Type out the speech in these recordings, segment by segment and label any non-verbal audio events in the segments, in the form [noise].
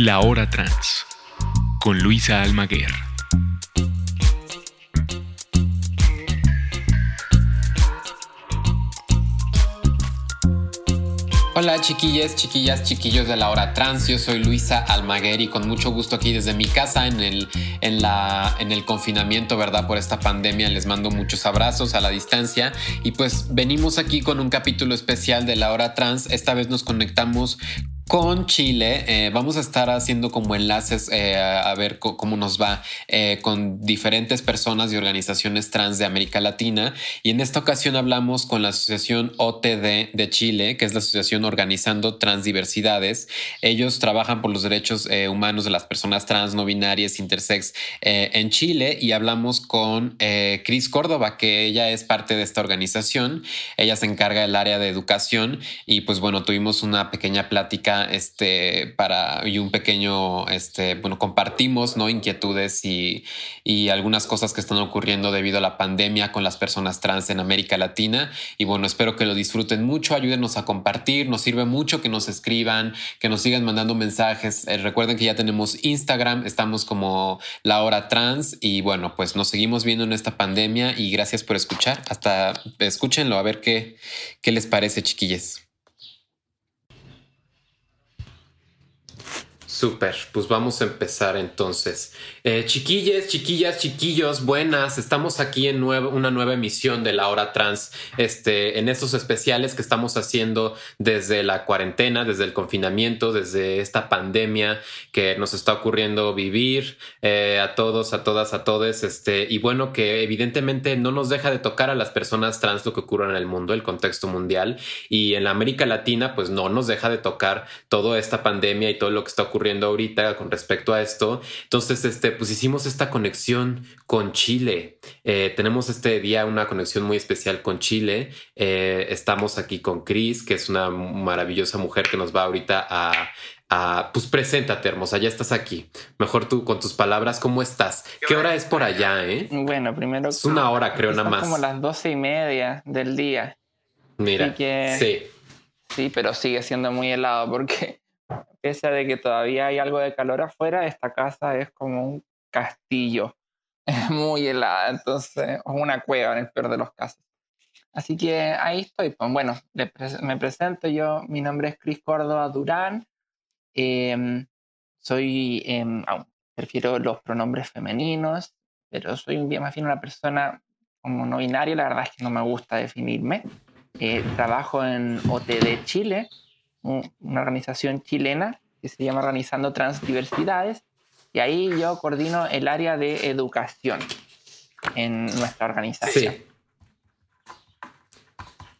La Hora Trans con Luisa Almaguer. Hola chiquillas, chiquillas, chiquillos de la hora trans. Yo soy Luisa Almaguer y con mucho gusto aquí desde mi casa en el, en la, en el confinamiento, ¿verdad? Por esta pandemia les mando muchos abrazos a la distancia y pues venimos aquí con un capítulo especial de la hora trans. Esta vez nos conectamos con Chile. Eh, vamos a estar haciendo como enlaces eh, a, ver cómo nos va eh, con diferentes personas y organizaciones trans de América Latina. Y en esta ocasión hablamos con la Asociación OTD de Chile, que es la Asociación Organizando Transdiversidades. Ellos trabajan por los derechos humanos de las personas trans, no binarias, intersex en Chile. Y hablamos con Cris Córdoba, que ella es parte de esta organización. Ella se encarga del área de educación. Y pues bueno, tuvimos una pequeña plática este, para, y un pequeño, este, bueno, compartimos, ¿no? Inquietudes y, y algunas cosas que están ocurriendo debido a la pandemia con las personas trans en América Latina. Y bueno, espero que lo disfruten mucho, ayúdenos a compartir, nos sirve mucho que nos escriban, que nos sigan mandando mensajes. Eh, recuerden que ya tenemos Instagram, estamos como La Hora Trans y bueno, pues nos seguimos viendo en esta pandemia y gracias por escuchar. Hasta escúchenlo a ver qué, qué les parece, chiquilles. Súper, pues vamos a empezar entonces. Eh, chiquilles, chiquillas, chiquillos, buenas. Estamos aquí en una nueva emisión de la hora trans, este, en estos especiales que estamos haciendo desde la cuarentena, desde el confinamiento, desde esta pandemia que nos está ocurriendo vivir eh, a todos, a todas, a todos. Este, y bueno, que evidentemente no nos deja de tocar a las personas trans lo que ocurre en el mundo, el contexto mundial. Y en la América Latina, pues no nos deja de tocar toda esta pandemia y todo lo que está ocurriendo ahorita con respecto a esto. Entonces, este, pues hicimos esta conexión con Chile. Eh, tenemos este día una conexión muy especial con Chile. Eh, estamos aquí con Cris, que es una maravillosa mujer que nos va ahorita a, pues preséntate, hermosa, ya estás aquí. Mejor tú con tus palabras, ¿cómo estás? ¿Qué hora es por allá, eh? Bueno, primero. Es una hora, creo, nada más. Como las doce y media del día. Mira, sí. Sí, pero sigue siendo muy helado porque pese a de que todavía hay algo de calor afuera, esta casa es como un castillo. [laughs] Es muy helada, entonces, o una cueva en el peor de los casos. Así que ahí estoy. Pues bueno, me presento yo. Mi nombre es Cris Córdoba Durán. Em, soy, em, prefiero los pronombres femeninos, pero soy más bien una persona como no binaria. La verdad es que no me gusta definirme. Eh, trabajo en OTD Chile, una organización chilena que se llama Organizando Transdiversidades, y ahí yo coordino el área de educación en nuestra organización. Sí.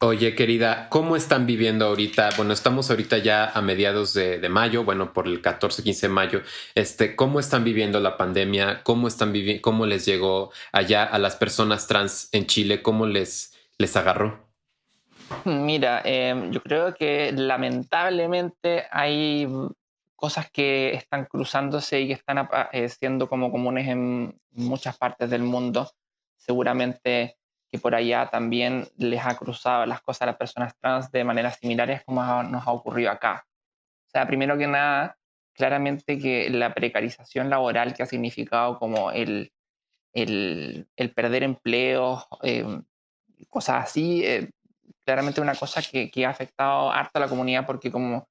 Oye, querida, ¿cómo están viviendo ahorita? Bueno, estamos ahorita ya a mediados de, mayo, bueno, por el 14, 15 de mayo. Este, ¿Cómo están viviendo la pandemia? ¿Cómo, están cómo les llegó allá a las personas trans en Chile? ¿Cómo les, les agarró? Mira, em, yo creo que lamentablemente hay cosas que están cruzándose y que están eh, siendo como comunes en muchas partes del mundo. Seguramente que por allá también les ha cruzado las cosas a las personas trans de maneras similares como nos ha ocurrido acá. O sea, primero que nada, claramente que la precarización laboral que ha significado como el, el, perder empleos, em, cosas así, eh, claramente una cosa que, que, ha afectado harto a la comunidad porque como,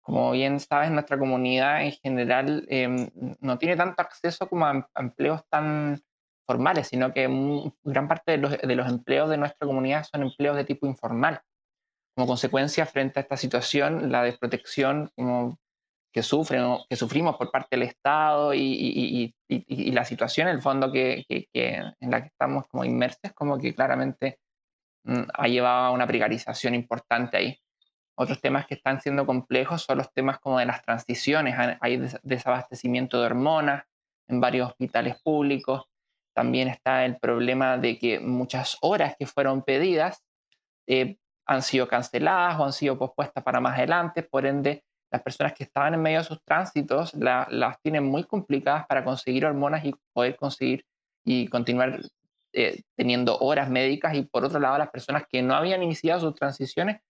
como bien sabes, nuestra comunidad en general em, no tiene tanto acceso como a, empleos tan formales, sino que gran parte de los, de los empleos de nuestra comunidad son empleos de tipo informal. Como consecuencia, frente a esta situación, la desprotección como que sufren que sufrimos por parte del Estado y, y, y, y la situación, en el fondo, que, que, que, en la que estamos como inmersos, como que claramente ha llevado a una precarización importante ahí. Otros temas que están siendo complejos son los temas como de las transiciones. Hay desabastecimiento de hormonas en varios hospitales públicos. También está el problema de que muchas horas que fueron pedidas eh, han sido canceladas o han sido pospuestas para más adelante. Por ende, las personas que estaban en medio de sus tránsitos las tienen muy complicadas para conseguir hormonas y poder conseguir y continuar eh, teniendo horas médicas y por otro lado las personas que no habían iniciado sus transiciones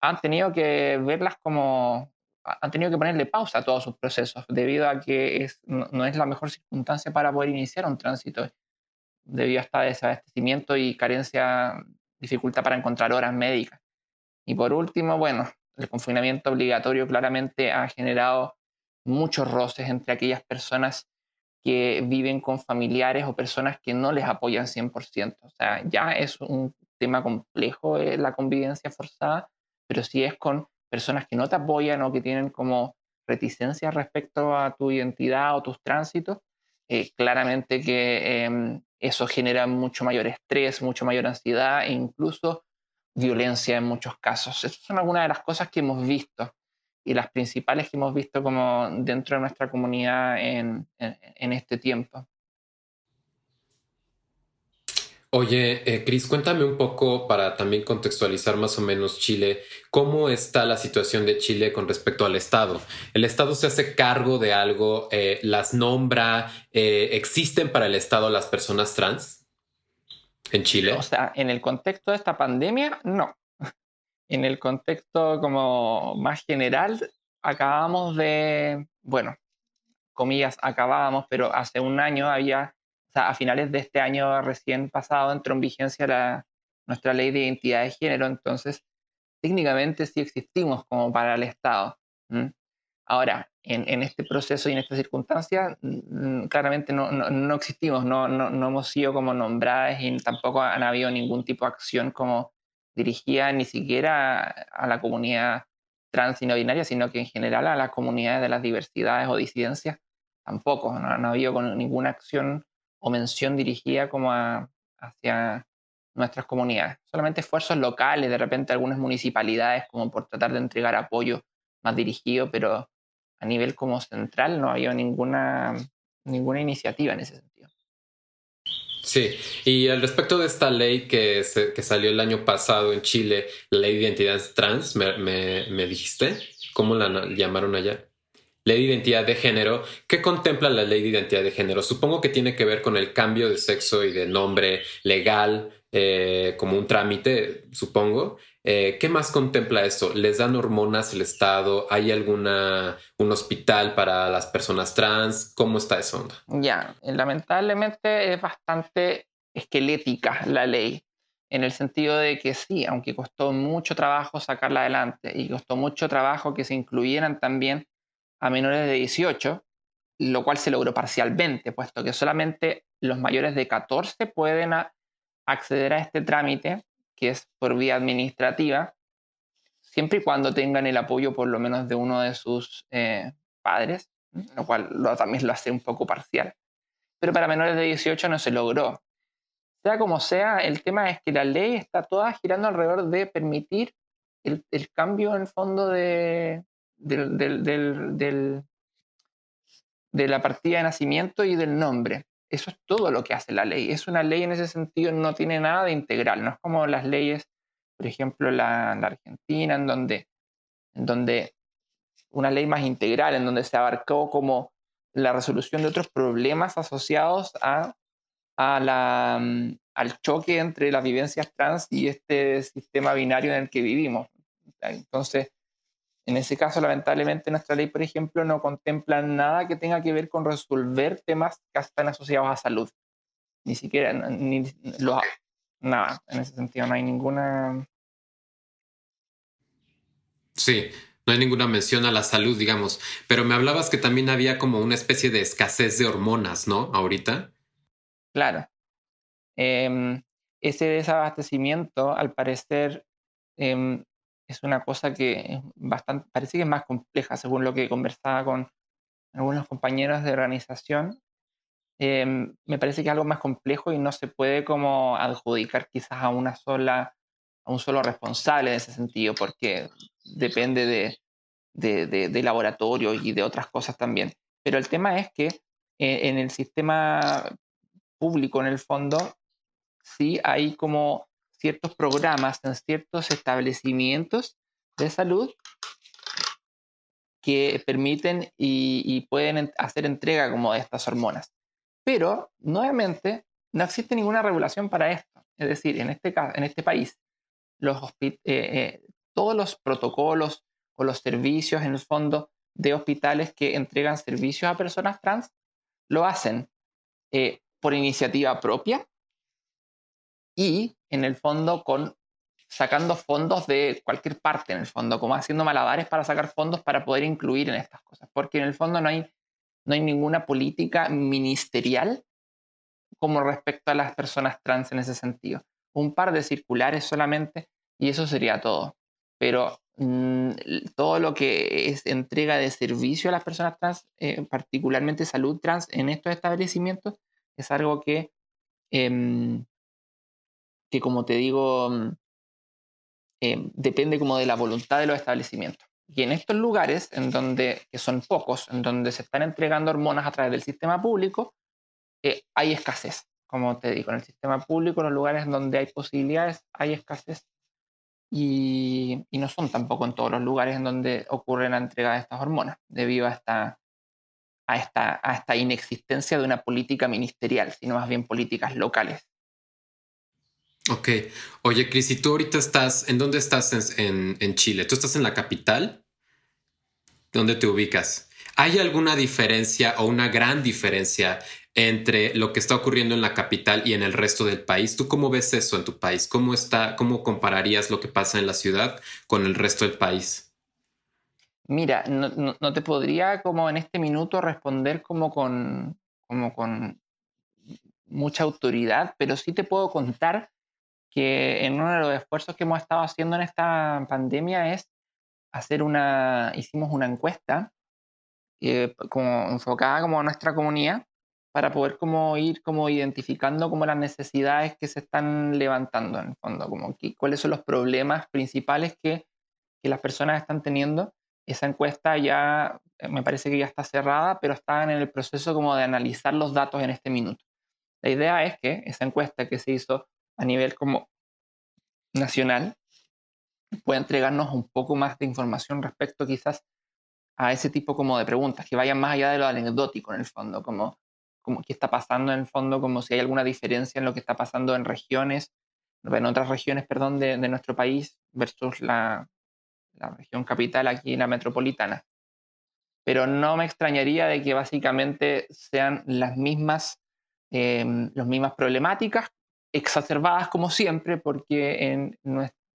han tenido que verlas como han tenido que ponerle pausa a todos sus procesos debido a que es, no, es la mejor circunstancia para poder iniciar un tránsito debido a este desabastecimiento y carencia, dificultad para encontrar horas médicas. Y por último, bueno, el confinamiento obligatorio claramente ha generado muchos roces entre aquellas personas que viven con familiares o personas que no les apoyan 100%. O sea, ya es un tema complejo eh, la convivencia forzada, pero si es con personas que no te apoyan o que tienen como reticencia respecto a tu identidad o tus tránsitos, eh, claramente que em, eso genera mucho mayor estrés, mucho mayor ansiedad e incluso violencia en muchos casos. Esas son algunas de las cosas que hemos visto y las principales que hemos visto como dentro de nuestra comunidad en, en, este tiempo. Oye, eh, Cris, cuéntame un poco para también contextualizar más o menos Chile, ¿cómo está la situación de Chile con respecto al Estado? ¿El Estado se hace cargo de algo? Eh, ¿Las nombra? Eh, ¿Existen para el Estado las personas trans en Chile? O sea, en el contexto de esta pandemia, no en el contexto como más general, acabamos de, bueno, comillas, acabábamos, pero hace un año había, o sea, a finales de este año recién pasado entró en vigencia la, nuestra ley de identidad de género, entonces técnicamente sí existimos como para el Estado. Ahora, en, en, este proceso y en esta circunstancia, claramente no, no, no existimos, no, no, no, hemos sido como nombradas y tampoco han habido ningún tipo de acción como dirigida ni siquiera a la comunidad trans y no binaria, sino que en general a las comunidades de las diversidades o disidencias tampoco. No, ha habido ninguna acción o mención dirigida como hacia nuestras comunidades. Solamente esfuerzos locales, de repente algunas municipalidades como por tratar de entregar apoyo más dirigido, pero a nivel como central no ha habido ninguna, ninguna iniciativa en ese sentido. Sí, y al respecto de esta ley que, que salió el año pasado en Chile, la ley de identidad trans, me, me, dijiste, ¿cómo la llamaron allá? Ley de identidad de género. ¿Qué contempla la ley de identidad de género? Supongo que tiene que ver con el cambio de sexo y de nombre legal eh, como un trámite, supongo. Eh, ¿Qué más contempla esto? ¿Les dan hormonas el Estado? ¿Hay alguna un hospital para las personas trans? ¿Cómo está eso? Ya, lamentablemente es bastante esquelética la ley, en el sentido de que sí, aunque costó mucho trabajo sacarla adelante y costó mucho trabajo que se incluyeran también a menores de 18, lo cual se logró parcialmente, puesto que solamente los mayores de 14 pueden acceder a este trámite que es por vía administrativa, siempre y cuando tengan el apoyo por lo menos de uno de sus eh, padres, lo cual también lo hace un poco parcial. Pero para menores de 18 no se logró. Sea como sea, el tema es que la ley está toda girando alrededor de permitir el, cambio en el fondo de, de la partida de nacimiento y del nombre. Eso es todo lo que hace la ley. Es una ley en ese sentido, no tiene nada de integral. No es como las leyes, por ejemplo, la, Argentina, en donde, en donde una ley más integral, en donde se abarcó como la resolución de otros problemas asociados a, mm, al choque entre las vivencias trans y este sistema binario en el que vivimos. Entonces, en ese caso, lamentablemente, nuestra ley, por ejemplo, no contempla nada que tenga que ver con resolver temas que están asociados a salud. Ni siquiera, ni, nada, en ese sentido, no hay ninguna... Sí, no hay ninguna mención a la salud, digamos, pero me hablabas que también había como una especie de escasez de hormonas, ¿no? Ahorita. Claro. Em, ese desabastecimiento, al parecer, em, es una cosa que bastante, parece que es más compleja, según lo que conversaba con algunos compañeros de organización. Em, me parece que es algo más complejo y no se puede como adjudicar quizás a una sola, a un solo responsable en ese sentido, porque depende de, de, de, laboratorio y de otras cosas también. Pero el tema es que eh, en el sistema público, en el fondo, sí hay como ciertos programas en ciertos establecimientos de salud que permiten y, pueden hacer entrega como de estas hormonas. Pero, nuevamente, no existe ninguna regulación para esto. Es decir, en este, caso, en este país, eh, eh, todos los protocolos o los servicios en el fondo de hospitales que entregan servicios a personas trans, lo hacen eh, por iniciativa propia y en el fondo con sacando fondos de cualquier parte en el fondo, como haciendo malabares para sacar fondos para poder incluir en estas cosas, porque en el fondo no hay, no hay ninguna política ministerial como respecto a las personas trans en ese sentido. Un par de circulares solamente y eso sería todo. Pero mm, todo lo que es entrega de servicio a las personas trans, eh, particularmente salud trans en estos establecimientos, es algo que, em, que como te digo, mm, em, depende como de la voluntad de los establecimientos. Y en estos lugares, en donde, que son pocos, en donde se están entregando hormonas a través del sistema público, eh, hay escasez. Como te digo, en el sistema público, en los lugares donde hay posibilidades, hay escasez. Y, y, no son tampoco en todos los lugares en donde ocurre la entrega de estas hormonas, debido a esta, a esta, a esta inexistencia de una política ministerial, sino más bien políticas locales. Ok. Oye, Cris, ¿y tú ahorita estás, en dónde estás en, en, Chile? ¿Tú estás en la capital? ¿Dónde te ubicas? ¿Hay alguna diferencia o una gran diferencia entre lo que está ocurriendo en la capital y en el resto del país? ¿Tú cómo ves eso en tu país? ¿Cómo está, cómo compararías lo que pasa en la ciudad con el resto del país? Mira, no, te podría como en este minuto responder como con, como con mucha autoridad, pero sí te puedo contar que en uno de los esfuerzos que hemos estado haciendo en esta pandemia es hacer una, hicimos una encuesta eh, como enfocada como a nuestra comunidad para poder como ir como identificando como las necesidades que se están levantando en el fondo, como cuáles son los problemas principales que, que las personas están teniendo esa encuesta ya eh, me parece que ya está cerrada, pero está en el proceso como de analizar los datos en este minuto. La idea es que esa encuesta que se hizo a nivel como nacional pueda entregarnos un poco más de información respecto quizás a ese tipo como de preguntas, que vayan más allá de lo anecdótico en el fondo, como, como qué está pasando en el fondo, como si hay alguna diferencia en lo que está pasando en regiones, en otras regiones, perdón, de, nuestro país versus la, la región capital aquí, la metropolitana. Pero no me extrañaría de que básicamente sean las mismas, em, las mismas problemáticas, exacerbadas como siempre, porque en,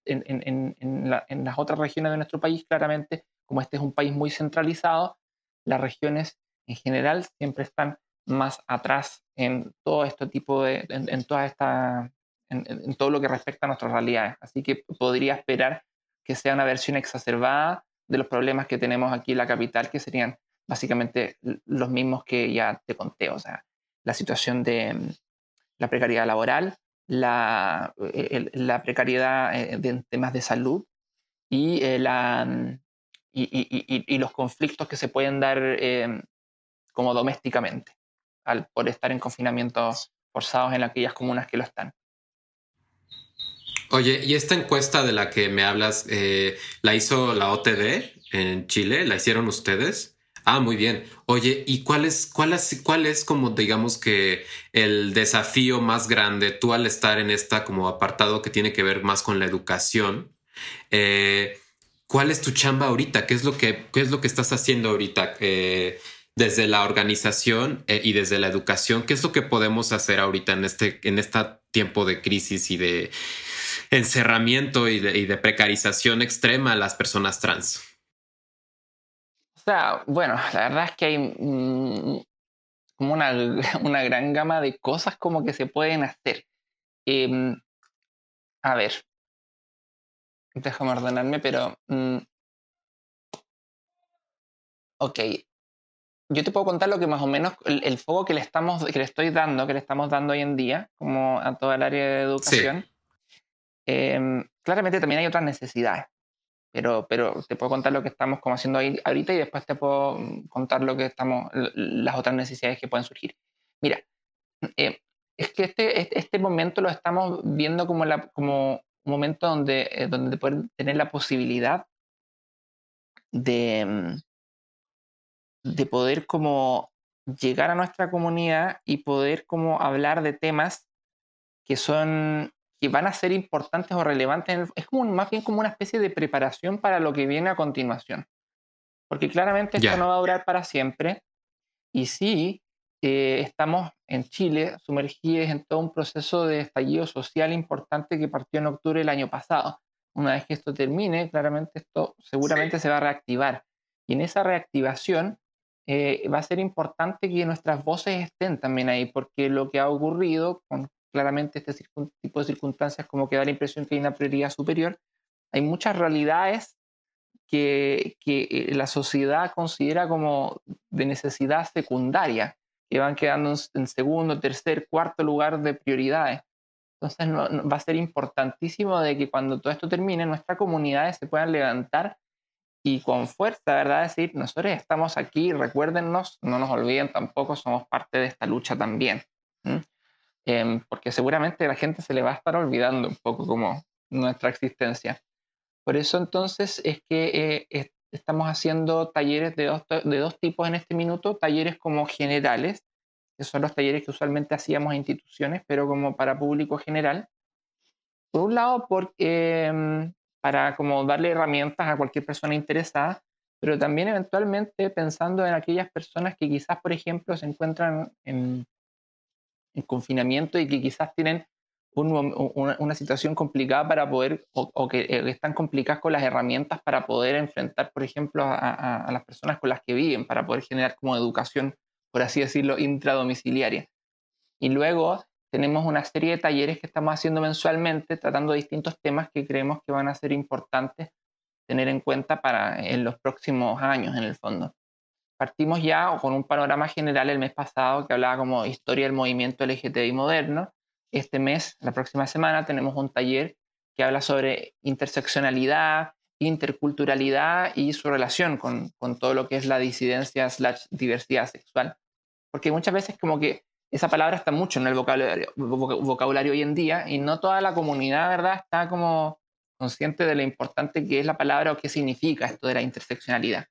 en, en, las otras regiones de nuestro país, claramente, como este es un país muy centralizado, las regiones en general siempre están más atrás en todo este tipo de, en, toda esta, en, todo lo que respecta a nuestras realidades. Así que podría esperar que sea una versión exacerbada de los problemas que tenemos aquí en la capital, que serían básicamente los mismos que ya te conté, o sea, la situación de la precariedad laboral, la, la precariedad eh, de temas de salud y, la, mm, y, los conflictos que se pueden dar como domésticamente al, por estar en confinamientos forzados en aquellas comunas que lo están. Oye, ¿y esta encuesta de la que me hablas, eh, la hizo la OTD en Chile? ¿La hicieron ustedes? Ah, muy bien. Oye, ¿y cuál es, cuál es, cuál es como digamos que el desafío más grande tú al estar en esta como apartado que tiene que ver más con la educación? Eh, ¿Cuál es tu chamba ahorita? ¿Qué es lo que, qué es lo que estás haciendo ahorita? Eh, desde la organización y desde la educación, ¿qué es lo que podemos hacer ahorita en este, en este tiempo de crisis y de, encerramiento y de, precarización extrema a las personas trans? Sea, bueno, la verdad es que hay mm, como una, [laughs] una, gran gama de cosas como que se pueden hacer. Em, a ver, déjame ordenarme, pero... Mm, ok, yo te puedo contar lo que más o menos el, el, foco que le estamos que le estoy dando que le estamos dando hoy en día como a toda el área de educación. Em, claramente también hay otras necesidades, pero, pero te puedo contar lo que estamos como haciendo ahí, ahorita y después te puedo contar lo que estamos, las otras necesidades que pueden surgir. Mira, eh, es que este, este momento lo estamos viendo como, la, como un momento donde, eh, donde poder tener la posibilidad de, mm, de poder como llegar a nuestra comunidad y poder como hablar de temas que son que van a ser importantes o relevantes. es como más bien como una especie de preparación para lo que viene a continuación. Porque claramente esto no va a durar para siempre. Y sí, eh, estamos en Chile sumergidos en todo un proceso de estallido social importante que partió en octubre del año pasado. Una vez que esto termine, claramente esto seguramente se va a reactivar. Y en esa reactivación eh, va a ser importante que nuestras voces estén también ahí, porque lo que ha ocurrido con claramente este tipo de circunstancias como que da la impresión que hay una prioridad superior, hay muchas realidades que, que eh, la sociedad considera como de necesidad secundaria, que van quedando en segundo, tercer, cuarto lugar de prioridades. Entonces va a ser importantísimo de que cuando todo esto termine, nuestras comunidades se puedan levantar y con fuerza, ¿verdad? Decir, nosotros estamos aquí, recuérdennos, no nos olviden tampoco, somos parte de esta lucha también. Em, porque seguramente la gente se le va a estar olvidando un poco como nuestra existencia. Por eso entonces es que eh, estamos haciendo talleres de dos, de dos tipos en este minuto, talleres como generales, que son los talleres que usualmente hacíamos en instituciones, pero como para público general. Por un lado, porque em, para como darle herramientas a cualquier persona interesada, pero también eventualmente pensando en aquellas personas que quizás, por ejemplo, se encuentran en, confinamiento y que quizás tienen una, situación complicada para poder, o, que eh, están complicadas con las herramientas para poder enfrentar, por ejemplo, a, a, las personas con las que viven, para poder generar como educación, por así decirlo, intradomiciliaria. Y luego tenemos una serie de talleres que estamos haciendo mensualmente tratando distintos temas que creemos que van a ser importantes tener en cuenta para en los próximos años en el fondo. Partimos ya con un panorama general el mes pasado que hablaba como historia del movimiento LGTBI moderno. Este mes, la próxima semana, tenemos un taller que habla sobre interseccionalidad, interculturalidad y su relación con, con todo lo que es la disidencia slash diversidad sexual. Porque muchas veces como que esa palabra está mucho en el vocabulario, vocabulario hoy en día y no toda la comunidad, ¿verdad?, está como consciente de lo importante que es la palabra o qué significa esto de la interseccionalidad.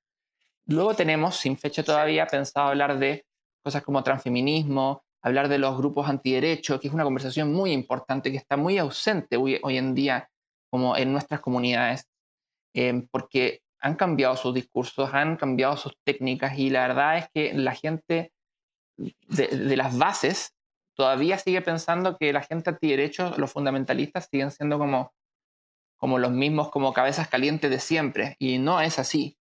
Luego tenemos, sin fecha todavía, pensado hablar de cosas como transfeminismo, hablar de los grupos antiderechos, que es una conversación muy importante que está muy ausente hoy, en día como en nuestras comunidades, eh, porque han cambiado sus discursos, han cambiado sus técnicas y la verdad es que la gente de, las bases, todavía sigue pensando que la gente antiderechos, los fundamentalistas, siguen siendo como, como los mismos, como cabezas calientes de siempre. Y no es así.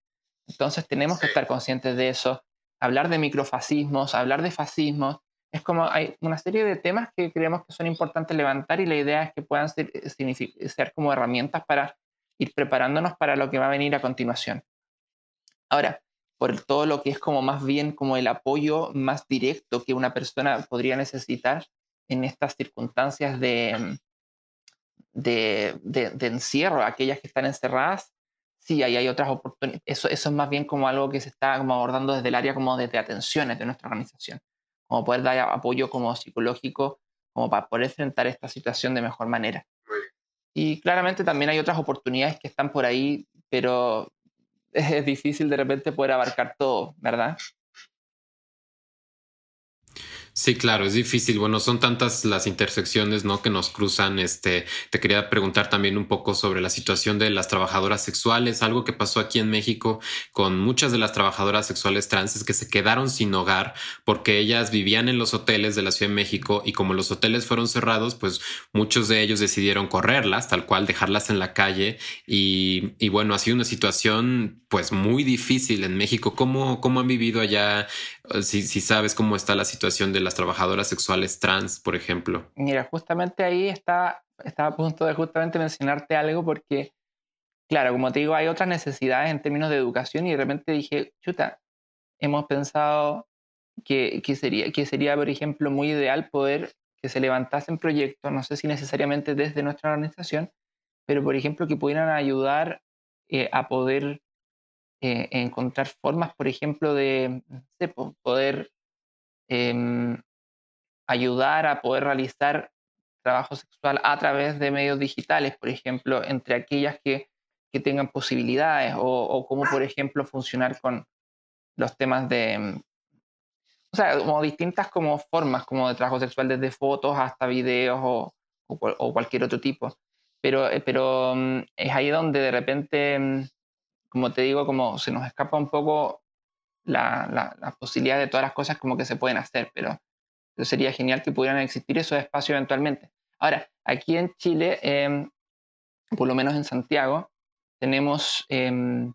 Entonces tenemos que estar conscientes de eso. Hablar de microfascismos, hablar de fascismos, es como hay una serie de temas que creemos que son importantes levantar y la idea es que puedan ser, ser como herramientas para ir preparándonos para lo que va a venir a continuación. Ahora, por todo lo que es como más bien como el apoyo más directo que una persona podría necesitar en estas circunstancias de, de, de, encierro, aquellas que están encerradas, sí, ahí hay otras oportunidades. Eso, eso es más bien como algo que se está como abordando desde el área como de atenciones de nuestra organización, como poder dar apoyo como psicológico, como para poder enfrentar esta situación de mejor manera. Y claramente también hay otras oportunidades que están por ahí, pero [laughs] es difícil de repente poder abarcar todo, ¿verdad? Sí, claro, es difícil. Bueno, son tantas las intersecciones, ¿no? Que nos cruzan. Este, te quería preguntar también un poco sobre la situación de las trabajadoras sexuales, algo que pasó aquí en México con muchas de las trabajadoras sexuales trans que se quedaron sin hogar porque ellas vivían en los hoteles de la Ciudad de México y como los hoteles fueron cerrados, pues muchos de ellos decidieron correrlas, tal cual, dejarlas en la calle y, y bueno, ha sido una situación pues muy difícil en México. ¿Cómo, cómo han vivido allá? Si, si sabes cómo está la situación de las trabajadoras sexuales trans, por ejemplo. Mira, justamente ahí está, estaba a punto de justamente mencionarte algo porque, claro, como te digo, hay otras necesidades en términos de educación y de repente dije, chuta, hemos pensado que, que, sería, que sería, por ejemplo, muy ideal poder que se levantasen proyectos, no sé si necesariamente desde nuestra organización, pero por ejemplo que pudieran ayudar eh, a poder eh, encontrar formas, por ejemplo, de, poder em, ayudar a poder realizar trabajo sexual a través de medios digitales, por ejemplo, entre aquellas que, que tengan posibilidades, o, o cómo, por ejemplo, funcionar con los temas de, em, o sea, como distintas como formas como de trabajo sexual, desde fotos hasta videos o, o, cualquier otro tipo. Pero, eh, pero mm, es ahí donde de repente, mm, como te digo, como se nos escapa un poco la, posibilidad de todas las cosas como que se pueden hacer, pero, sería genial que pudieran existir esos espacios eventualmente. Ahora, aquí en Chile, em, por lo menos en Santiago, tenemos, em,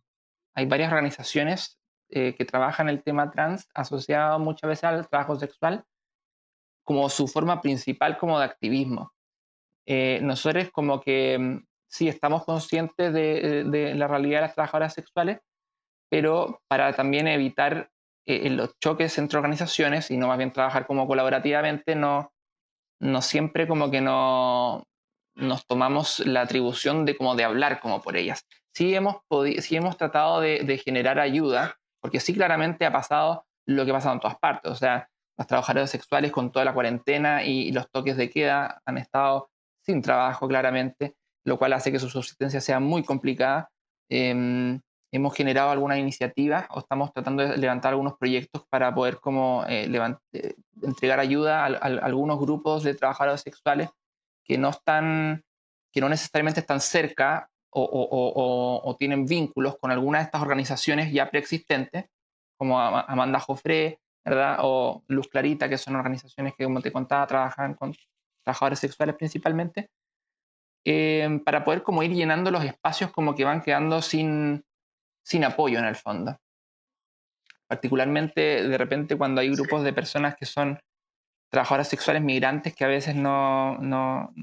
hay varias organizaciones eh, que trabajan el tema trans asociado muchas veces al trabajo sexual como su forma principal como de activismo. Eh, nosotros como que em, sí estamos conscientes de, de, la realidad de las trabajadoras sexuales, pero para también evitar eh, los choques entre organizaciones y no más bien trabajar como colaborativamente, no, no siempre como que no nos tomamos la atribución de como de hablar como por ellas. Sí hemos, sí hemos tratado de, de, generar ayuda, porque sí claramente ha pasado lo que ha pasado en todas partes. O sea, las trabajadoras sexuales con toda la cuarentena y, los toques de queda han estado sin trabajo claramente, lo cual hace que su subsistencia sea muy complicada. Em, hemos generado algunas iniciativas o estamos tratando de levantar algunos proyectos para poder como eh, eh, entregar ayuda a, algunos grupos de trabajadores sexuales que no están, que no necesariamente están cerca o, tienen vínculos con alguna de estas organizaciones ya preexistentes, como Amanda Jofré, ¿verdad? O Luz Clarita, que son organizaciones que, como te contaba, trabajan con trabajadores sexuales principalmente, eh, para poder como ir llenando los espacios como que van quedando sin, sin apoyo en el fondo. Particularmente de repente cuando hay grupos de personas que son trabajadoras sexuales migrantes que a veces no, no,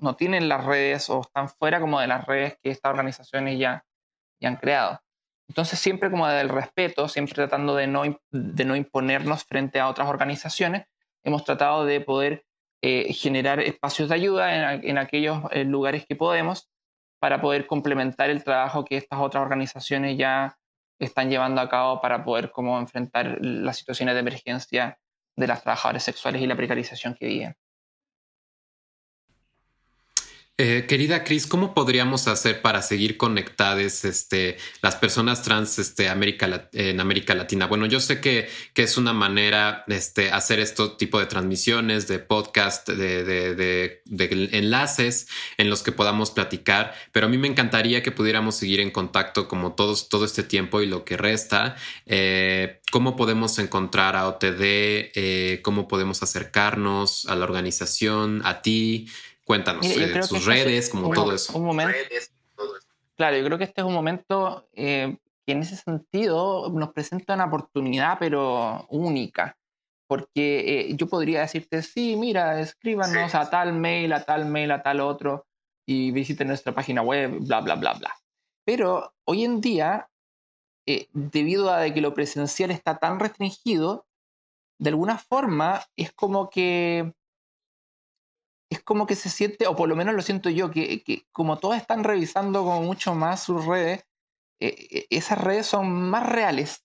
no tienen las redes o están fuera como de las redes que estas organizaciones ya, ya han creado. Entonces siempre como del respeto, siempre tratando de no, de no imponernos frente a otras organizaciones, hemos tratado de poder eh, generar espacios de ayuda en, en aquellos eh, lugares que podemos para poder complementar el trabajo que estas otras organizaciones ya están llevando a cabo para poder como enfrentar las situaciones de emergencia de las trabajadoras sexuales y la precarización que viven. Eh, querida Cris, ¿cómo podríamos hacer para seguir conectadas este, las personas trans este, en América Latina? Bueno, yo sé que, es una manera este, hacer este tipo de transmisiones, de podcast, de, de, enlaces en los que podamos platicar, pero a mí me encantaría que pudiéramos seguir en contacto como todos, todo este tiempo y lo que resta. Eh, ¿Cómo podemos encontrar a OTD? Eh, ¿Cómo podemos acercarnos a la organización, a ti? Cuéntanos eh, sus este redes, como todo eso. Un momento, Claro, yo creo que este es un momento eh, que en ese sentido nos presenta una oportunidad, pero única. Porque eh, yo podría decirte, sí, mira, escríbanos a tal mail, a tal mail, a tal otro, y visiten nuestra página web, bla, bla, bla, bla. Pero hoy en día, debido a que lo presencial está tan restringido, de alguna forma es como que es como que se siente, o por lo menos lo siento yo, que, como todos están revisando como mucho más sus redes, eh, eh, esas redes son más reales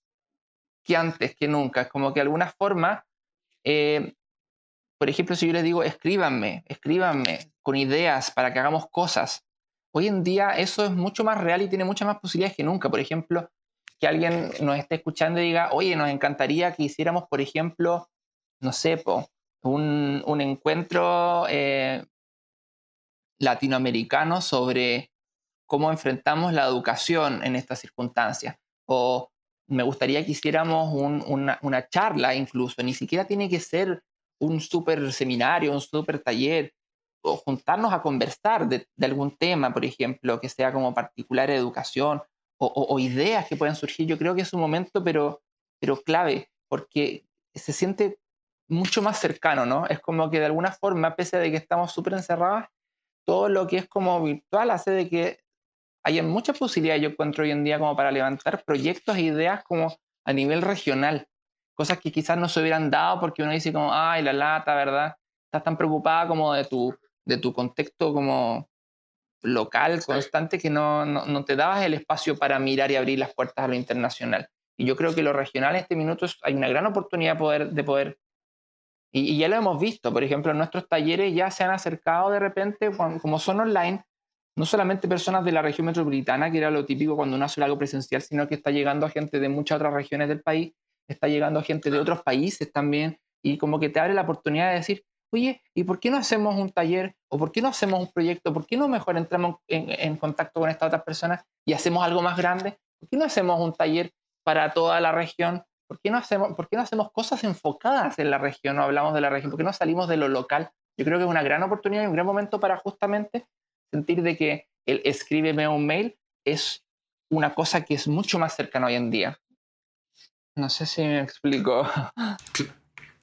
que antes, que nunca. Es como que de alguna forma, eh, por ejemplo, si yo les digo, escríbanme, escríbanme con ideas para que hagamos cosas. Hoy en día eso es mucho más real y tiene muchas más posibilidades que nunca. Por ejemplo, que alguien nos esté escuchando y diga, oye, nos encantaría que hiciéramos, por ejemplo, no sé, po, un, un encuentro eh, latinoamericano sobre cómo enfrentamos la educación en estas circunstancias. O me gustaría que hiciéramos una, una, charla incluso, ni siquiera tiene que ser un super seminario, un super taller, o juntarnos a conversar de, de, algún tema, por ejemplo, que sea como particular educación, o, o, o, ideas que puedan surgir. Yo creo que es un momento, pero, pero clave, porque se siente mucho más cercano, ¿no? Es como que de alguna forma, pese a que estamos súper encerrados, todo lo que es como virtual hace de que haya muchas posibilidades, yo encuentro hoy en día, como para levantar proyectos e ideas como a nivel regional. Cosas que quizás no se hubieran dado porque uno dice como, ay, la lata, ¿verdad? Estás tan preocupada como de tu, de tu contexto como local, constante, que no, no, no te dabas el espacio para mirar y abrir las puertas a lo internacional. Y yo creo que lo regional en este minuto hay una gran oportunidad de poder, de poder y, ya lo hemos visto, por ejemplo, nuestros talleres ya se han acercado de repente, como son online, no solamente personas de la región metropolitana, que era lo típico cuando uno hace algo presencial, sino que está llegando a gente de muchas otras regiones del país, está llegando a gente de otros países también, y como que te abre la oportunidad de decir, oye, ¿y por qué no hacemos un taller o por qué no hacemos un proyecto? ¿Por qué no mejor entramos en, contacto con estas otras personas y hacemos algo más grande? ¿Por qué no hacemos un taller para toda la región? ¿Por qué no hacemos, por qué no hacemos cosas enfocadas en la región? No hablamos de la región, ¿por qué no salimos de lo local? Yo creo que es una gran oportunidad y un gran momento para justamente sentir de que el escríbeme un mail es una cosa que es mucho más cercana hoy en día. No sé si me explico.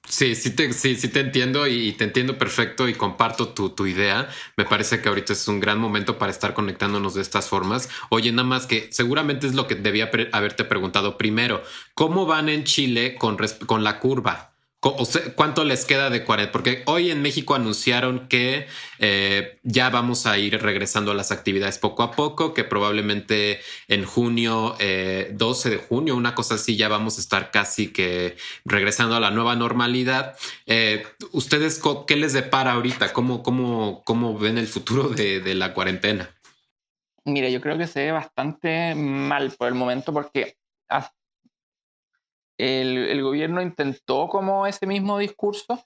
Sí, sí te, sí, sí te entiendo y te entiendo perfecto y comparto tu, tu, idea. Me parece que ahorita es un gran momento para estar conectándonos de estas formas. Oye, nada más que seguramente es lo que debía haberte preguntado primero. ¿Cómo van en Chile con, con la curva? ¿Cuánto les queda de cuarentena? Porque hoy en México anunciaron que eh, ya vamos a ir regresando a las actividades poco a poco, que probablemente en junio, 12 eh, de junio, una cosa así, ya vamos a estar casi que regresando a la nueva normalidad. Eh, ¿Ustedes qué les depara ahorita? ¿Cómo, cómo, cómo ven el futuro de, de la cuarentena? Mira, yo creo que se ve bastante mal por el momento porque el, gobierno intentó como ese mismo discurso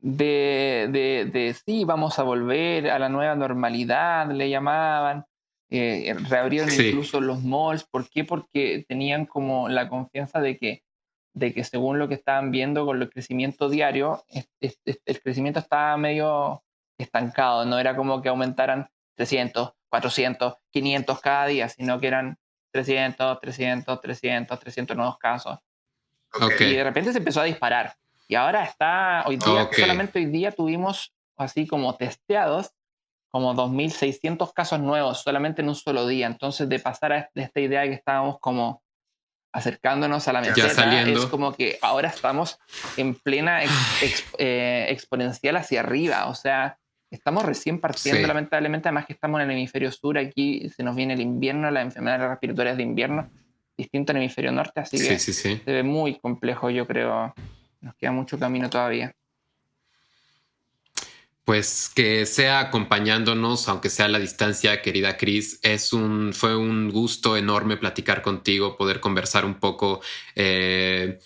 de, de, sí, vamos a volver a la nueva normalidad, le llamaban, eh, reabrieron incluso los malls, ¿por qué? Porque tenían como la confianza de que, de que según lo que estaban viendo con el crecimiento diario, el crecimiento estaba medio estancado, no era como que aumentaran 300, 400, 500 cada día, sino que eran 300, 300, 300, 300 nuevos casos. Y de repente se empezó a disparar. Y ahora está, hoy día, solamente hoy día tuvimos así como testeados como 2.600 casos nuevos solamente en un solo día. Entonces, de pasar a esta idea que estábamos como acercándonos a la meseta, es como que ahora estamos en plena eh, exponencial hacia arriba. O sea, estamos recién partiendo, lamentablemente, además que estamos en el hemisferio sur, aquí se nos viene el invierno, las enfermedades respiratorias de invierno distinto en el hemisferio norte, así que se ve muy complejo, yo creo. Nos queda mucho camino todavía. Pues que sea acompañándonos, aunque sea a la distancia, querida Cris, es un, fue un gusto enorme platicar contigo, poder conversar un poco. Eh,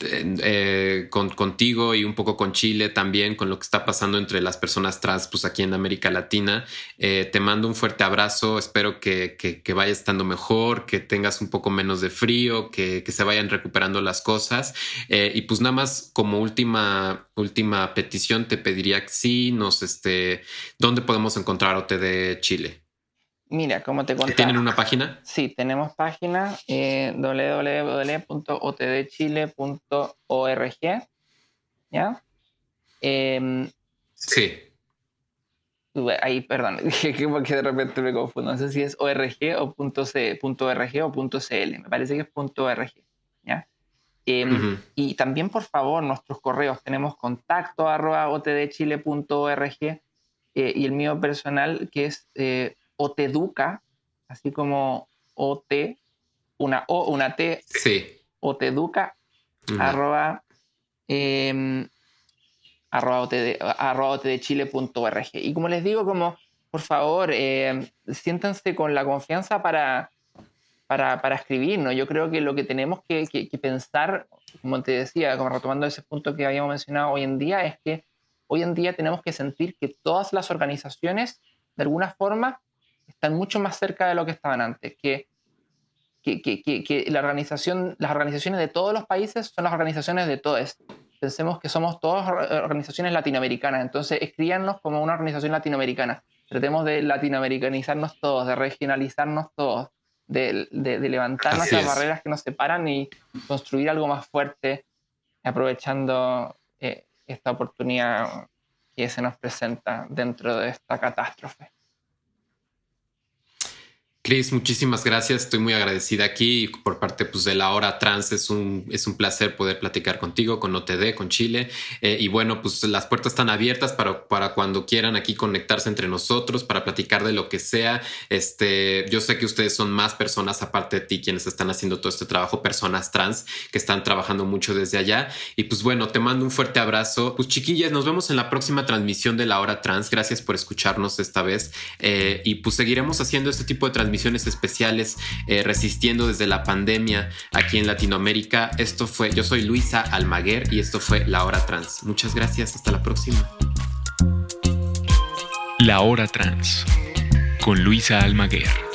eh, con, contigo y un poco con Chile también, con lo que está pasando entre las personas trans pues aquí en América Latina. Eh, te mando un fuerte abrazo, espero que, que, vaya estando mejor, que tengas un poco menos de frío, que, que se vayan recuperando las cosas. Eh, y pues nada más como última, última petición te pediría que sí nos, este, ¿dónde podemos encontrar OTD Chile? Mira, como te contaba. ¿Tienen una página? Sí, tenemos página eh, www.otdchile.org. ¿Ya? Em, sí. Ahí, perdón, [laughs] que de repente me confundo. No sé si es org o .c, .org o .cl. Me parece que es .org. ¿ya? Em, y también, por favor, nuestros correos. Tenemos contacto arroba otdchile.org eh, y el mío personal que es eh, Oteduca, así como OT, una O, una T, sí. Oteduca, arroba, eh, arroba, Y como les digo, como, por favor, eh, siéntanse con la confianza para, para, para, escribir, ¿no? Yo creo que lo que tenemos que, que pensar, como te decía, como retomando ese punto que habíamos mencionado hoy en día, es que hoy en día tenemos que sentir que todas las organizaciones, de alguna forma, están mucho más cerca de lo que estaban antes, que, que, que, que la organización, las organizaciones de todos los países son las organizaciones de todos. Pensemos que somos todas organizaciones latinoamericanas, entonces escríbanos como una organización latinoamericana. Tratemos de latinoamericanizarnos todos, de regionalizarnos todos, de, de, levantar nuestras barreras que nos separan y construir algo más fuerte, aprovechando eh, esta oportunidad que se nos presenta dentro de esta catástrofe. Cris, muchísimas gracias. Estoy muy agradecida aquí por parte pues, de la hora trans. Es un, es un placer poder platicar contigo, con OTD, con Chile. Eh, y bueno, pues las puertas están abiertas para, para cuando quieran aquí conectarse entre nosotros, para platicar de lo que sea. Este, yo sé que ustedes son más personas aparte de ti quienes están haciendo todo este trabajo, personas trans que están trabajando mucho desde allá. Y pues bueno, te mando un fuerte abrazo. Pues chiquillas, nos vemos en la próxima transmisión de la hora trans. Gracias por escucharnos esta vez. Eh, y pues seguiremos haciendo este tipo de transmisiones transmisiones especiales eh, resistiendo desde la pandemia aquí en Latinoamérica. Esto fue, yo soy Luisa Almaguer y esto fue La Hora Trans. Muchas gracias, hasta la próxima. La Hora Trans con Luisa Almaguer.